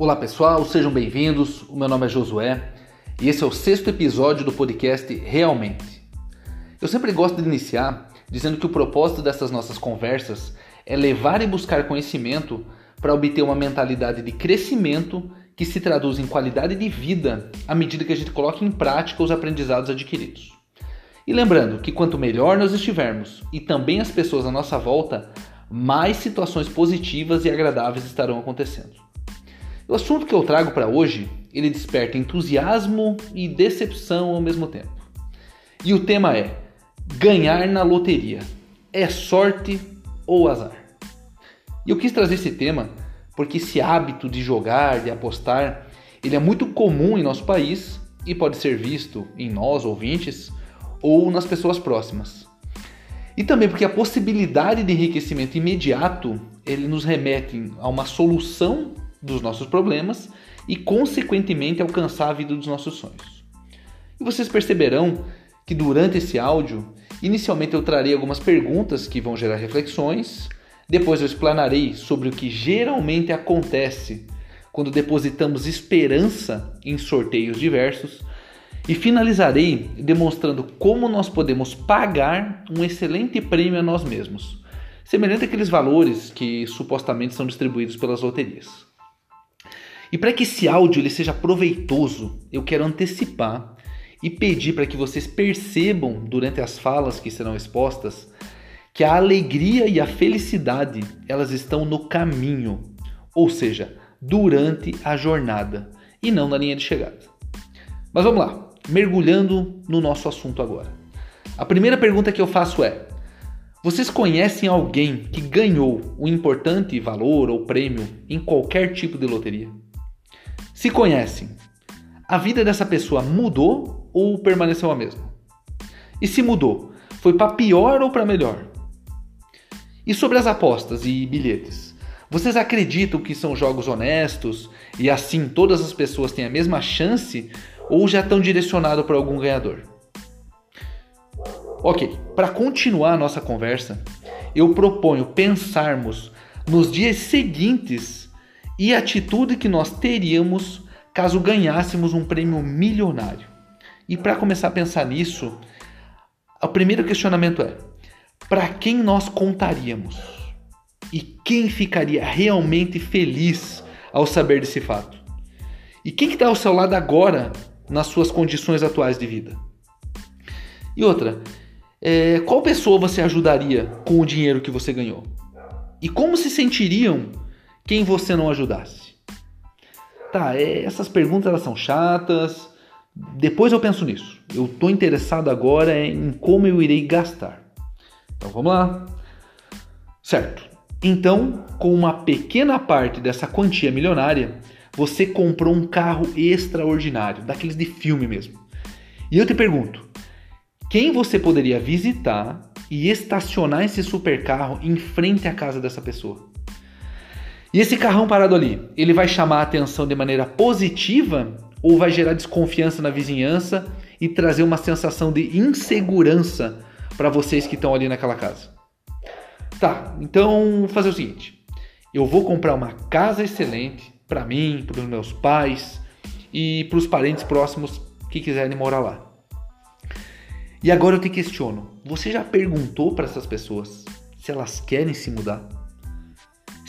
Olá pessoal, sejam bem-vindos. O meu nome é Josué e esse é o sexto episódio do podcast Realmente. Eu sempre gosto de iniciar dizendo que o propósito dessas nossas conversas é levar e buscar conhecimento para obter uma mentalidade de crescimento que se traduz em qualidade de vida à medida que a gente coloca em prática os aprendizados adquiridos. E lembrando que quanto melhor nós estivermos e também as pessoas à nossa volta, mais situações positivas e agradáveis estarão acontecendo. O assunto que eu trago para hoje, ele desperta entusiasmo e decepção ao mesmo tempo. E o tema é: ganhar na loteria. É sorte ou azar? E eu quis trazer esse tema porque esse hábito de jogar, de apostar, ele é muito comum em nosso país e pode ser visto em nós ouvintes ou nas pessoas próximas. E também porque a possibilidade de enriquecimento imediato, ele nos remete a uma solução dos nossos problemas e, consequentemente, alcançar a vida dos nossos sonhos. E vocês perceberão que durante esse áudio, inicialmente eu trarei algumas perguntas que vão gerar reflexões, depois eu explanarei sobre o que geralmente acontece quando depositamos esperança em sorteios diversos e finalizarei demonstrando como nós podemos pagar um excelente prêmio a nós mesmos, semelhante àqueles valores que supostamente são distribuídos pelas loterias. E para que esse áudio ele seja proveitoso, eu quero antecipar e pedir para que vocês percebam durante as falas que serão expostas que a alegria e a felicidade elas estão no caminho, ou seja, durante a jornada e não na linha de chegada. Mas vamos lá, mergulhando no nosso assunto agora. A primeira pergunta que eu faço é: vocês conhecem alguém que ganhou um importante valor ou prêmio em qualquer tipo de loteria? Se conhecem, a vida dessa pessoa mudou ou permaneceu a mesma? E se mudou, foi para pior ou para melhor? E sobre as apostas e bilhetes? Vocês acreditam que são jogos honestos e assim todas as pessoas têm a mesma chance ou já estão direcionados para algum ganhador? Ok, para continuar a nossa conversa, eu proponho pensarmos nos dias seguintes e a atitude que nós teríamos caso ganhássemos um prêmio milionário. E para começar a pensar nisso, o primeiro questionamento é: para quem nós contaríamos? E quem ficaria realmente feliz ao saber desse fato? E quem está ao seu lado agora nas suas condições atuais de vida? E outra, é, qual pessoa você ajudaria com o dinheiro que você ganhou? E como se sentiriam quem você não ajudasse? Tá, é, essas perguntas elas são chatas. Depois eu penso nisso. Eu estou interessado agora em como eu irei gastar. Então vamos lá. Certo. Então, com uma pequena parte dessa quantia milionária, você comprou um carro extraordinário, daqueles de filme mesmo. E eu te pergunto, quem você poderia visitar e estacionar esse supercarro em frente à casa dessa pessoa? E esse carrão parado ali, ele vai chamar a atenção de maneira positiva ou vai gerar desconfiança na vizinhança e trazer uma sensação de insegurança para vocês que estão ali naquela casa? Tá, então fazer o seguinte: eu vou comprar uma casa excelente para mim, para os meus pais e para os parentes próximos que quiserem morar lá. E agora eu te questiono: você já perguntou para essas pessoas se elas querem se mudar?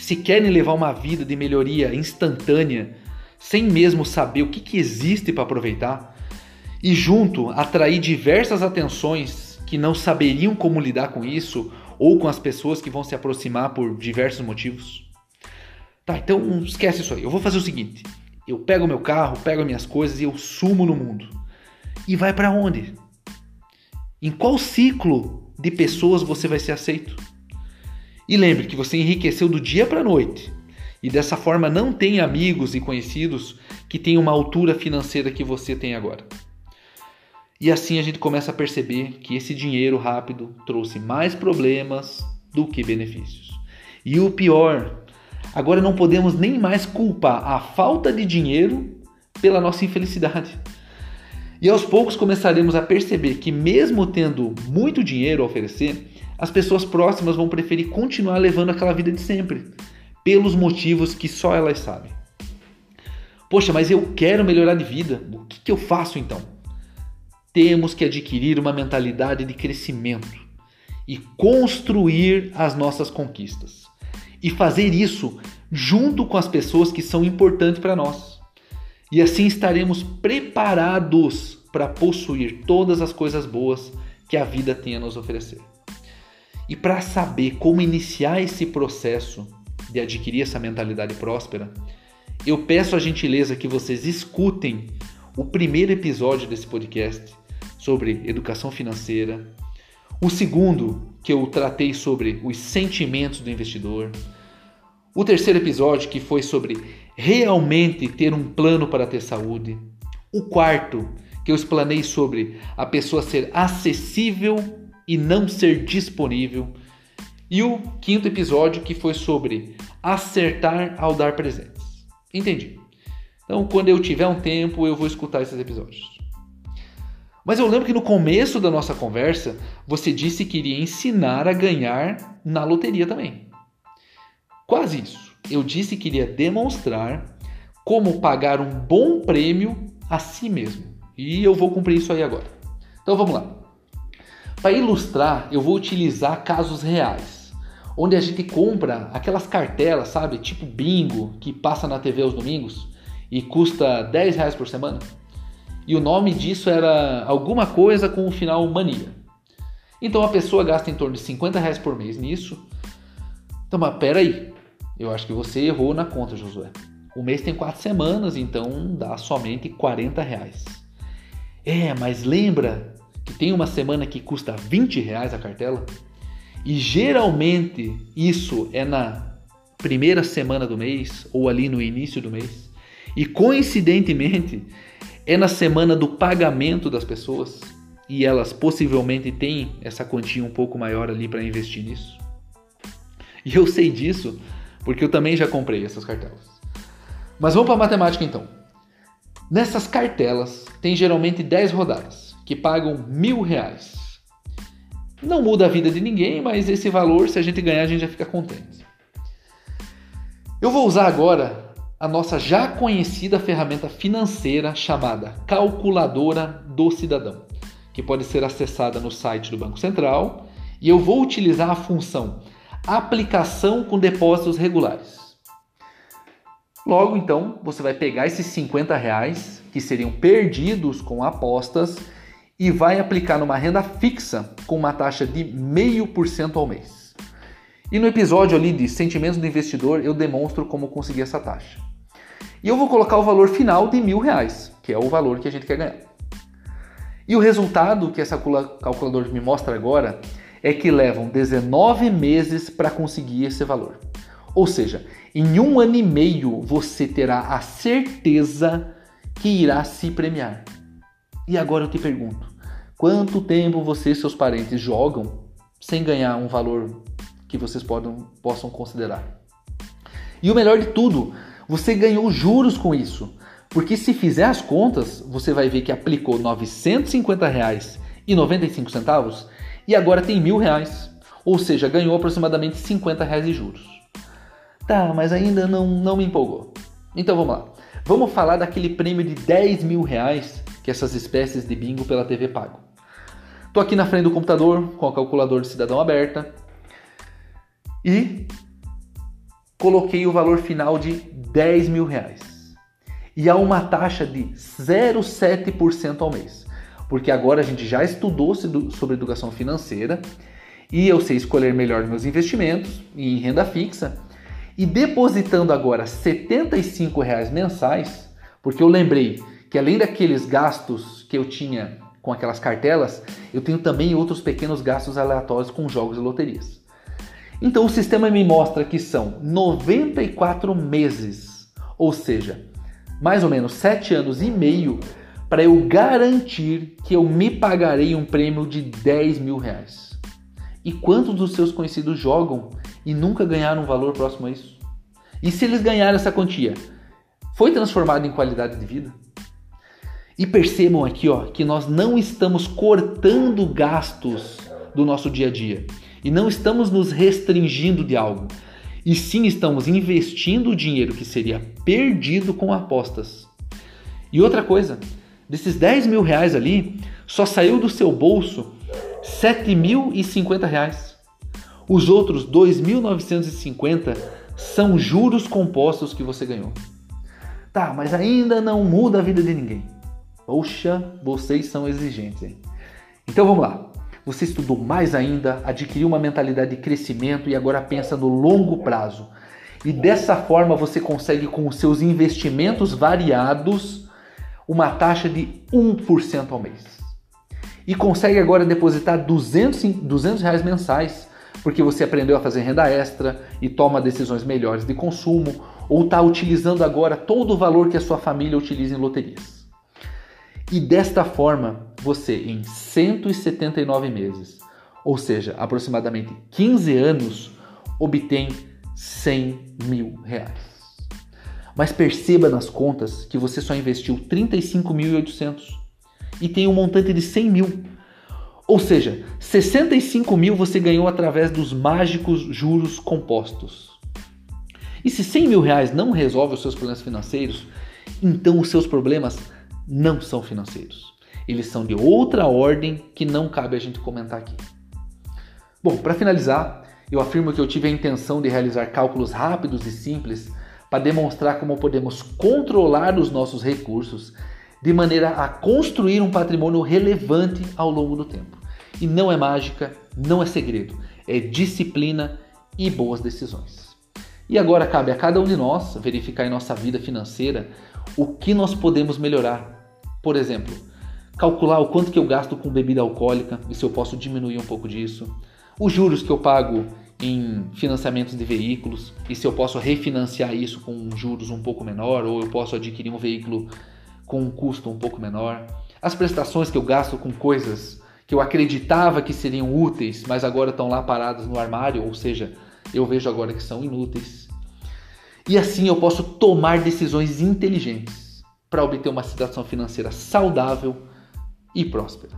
Se querem levar uma vida de melhoria instantânea, sem mesmo saber o que, que existe para aproveitar, e junto atrair diversas atenções que não saberiam como lidar com isso ou com as pessoas que vão se aproximar por diversos motivos. Tá, então esquece isso aí. Eu vou fazer o seguinte: eu pego meu carro, pego minhas coisas e eu sumo no mundo. E vai para onde? Em qual ciclo de pessoas você vai ser aceito? E lembre que você enriqueceu do dia para a noite. E dessa forma não tem amigos e conhecidos que tenham uma altura financeira que você tem agora. E assim a gente começa a perceber que esse dinheiro rápido trouxe mais problemas do que benefícios. E o pior, agora não podemos nem mais culpar a falta de dinheiro pela nossa infelicidade. E aos poucos começaremos a perceber que, mesmo tendo muito dinheiro a oferecer, as pessoas próximas vão preferir continuar levando aquela vida de sempre, pelos motivos que só elas sabem. Poxa, mas eu quero melhorar de vida. O que, que eu faço então? Temos que adquirir uma mentalidade de crescimento e construir as nossas conquistas. E fazer isso junto com as pessoas que são importantes para nós. E assim estaremos preparados para possuir todas as coisas boas que a vida tem a nos oferecer. E para saber como iniciar esse processo de adquirir essa mentalidade próspera, eu peço a gentileza que vocês escutem o primeiro episódio desse podcast sobre educação financeira, o segundo, que eu tratei sobre os sentimentos do investidor, o terceiro episódio, que foi sobre realmente ter um plano para ter saúde, o quarto, que eu explanei sobre a pessoa ser acessível e não ser disponível. E o quinto episódio que foi sobre acertar ao dar presentes. Entendi. Então, quando eu tiver um tempo, eu vou escutar esses episódios. Mas eu lembro que no começo da nossa conversa, você disse que iria ensinar a ganhar na loteria também. Quase isso. Eu disse que iria demonstrar como pagar um bom prêmio a si mesmo. E eu vou cumprir isso aí agora. Então vamos lá. Para ilustrar, eu vou utilizar casos reais, onde a gente compra aquelas cartelas, sabe, tipo bingo, que passa na TV aos domingos e custa 10 reais por semana. E o nome disso era alguma coisa com o final mania. Então a pessoa gasta em torno de 50 reais por mês nisso. Então, mas peraí, eu acho que você errou na conta, Josué. O mês tem quatro semanas, então dá somente 40 reais. É, mas lembra tem uma semana que custa 20 reais a cartela? E geralmente isso é na primeira semana do mês ou ali no início do mês. E coincidentemente é na semana do pagamento das pessoas e elas possivelmente têm essa quantia um pouco maior ali para investir nisso. E eu sei disso porque eu também já comprei essas cartelas. Mas vamos para a matemática então. Nessas cartelas tem geralmente 10 rodadas que pagam mil reais. Não muda a vida de ninguém, mas esse valor, se a gente ganhar, a gente já fica contente. Eu vou usar agora a nossa já conhecida ferramenta financeira chamada Calculadora do Cidadão, que pode ser acessada no site do Banco Central, e eu vou utilizar a função aplicação com depósitos regulares. Logo, então, você vai pegar esses 50 reais que seriam perdidos com apostas e vai aplicar numa renda fixa com uma taxa de 0,5% ao mês. E no episódio ali de sentimentos do investidor eu demonstro como conseguir essa taxa. E eu vou colocar o valor final de mil reais, que é o valor que a gente quer ganhar. E o resultado que essa calculadora me mostra agora é que levam 19 meses para conseguir esse valor. Ou seja, em um ano e meio você terá a certeza que irá se premiar. E agora eu te pergunto: quanto tempo você e seus parentes jogam sem ganhar um valor que vocês possam considerar? E o melhor de tudo, você ganhou juros com isso. Porque se fizer as contas, você vai ver que aplicou R$ 950,95 e agora tem mil reais. Ou seja, ganhou aproximadamente 50 reais de juros. Tá, mas ainda não, não me empolgou. Então vamos lá. Vamos falar daquele prêmio de 10 mil reais que essas espécies de bingo pela TV pagam. Tô aqui na frente do computador com a calculadora de cidadão aberta e coloquei o valor final de 10 mil reais. E há uma taxa de 0,7% ao mês porque agora a gente já estudou sobre educação financeira e eu sei escolher melhor meus investimentos em renda fixa e depositando agora 75 reais mensais, porque eu lembrei que além daqueles gastos que eu tinha com aquelas cartelas, eu tenho também outros pequenos gastos aleatórios com jogos e loterias. Então o sistema me mostra que são 94 meses, ou seja, mais ou menos 7 anos e meio para eu garantir que eu me pagarei um prêmio de 10 mil reais. E quantos dos seus conhecidos jogam e nunca ganharam um valor próximo a isso? E se eles ganharam essa quantia, foi transformado em qualidade de vida? E percebam aqui ó, que nós não estamos cortando gastos do nosso dia a dia e não estamos nos restringindo de algo, e sim estamos investindo o dinheiro que seria perdido com apostas E outra coisa, desses 10 mil reais ali, só saiu do seu bolso 7.050 reais. Os outros 2.950 são juros compostos que você ganhou. Tá, mas ainda não muda a vida de ninguém. Poxa, vocês são exigentes, hein? Então vamos lá. Você estudou mais ainda, adquiriu uma mentalidade de crescimento e agora pensa no longo prazo. E dessa forma você consegue, com os seus investimentos variados, uma taxa de 1% ao mês. E consegue agora depositar 200, 200 reais mensais, porque você aprendeu a fazer renda extra e toma decisões melhores de consumo, ou está utilizando agora todo o valor que a sua família utiliza em loterias. E desta forma, você em 179 meses, ou seja, aproximadamente 15 anos, obtém 100 mil reais. Mas perceba nas contas que você só investiu 35.800 e tem um montante de 100 mil. Ou seja, 65 mil você ganhou através dos mágicos juros compostos. E se 100 mil reais não resolve os seus problemas financeiros, então os seus problemas não são financeiros. Eles são de outra ordem que não cabe a gente comentar aqui. Bom, para finalizar, eu afirmo que eu tive a intenção de realizar cálculos rápidos e simples para demonstrar como podemos controlar os nossos recursos de maneira a construir um patrimônio relevante ao longo do tempo. E não é mágica, não é segredo, é disciplina e boas decisões. E agora cabe a cada um de nós verificar em nossa vida financeira o que nós podemos melhorar. Por exemplo, calcular o quanto que eu gasto com bebida alcoólica e se eu posso diminuir um pouco disso, os juros que eu pago em financiamentos de veículos e se eu posso refinanciar isso com juros um pouco menor ou eu posso adquirir um veículo com um custo um pouco menor, as prestações que eu gasto com coisas que eu acreditava que seriam úteis, mas agora estão lá paradas no armário, ou seja, eu vejo agora que são inúteis. E assim eu posso tomar decisões inteligentes para obter uma situação financeira saudável e próspera.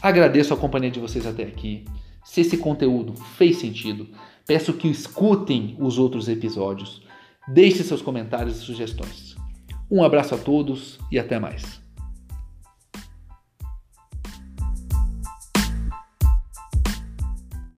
Agradeço a companhia de vocês até aqui. Se esse conteúdo fez sentido, peço que escutem os outros episódios. Deixe seus comentários e sugestões. Um abraço a todos e até mais.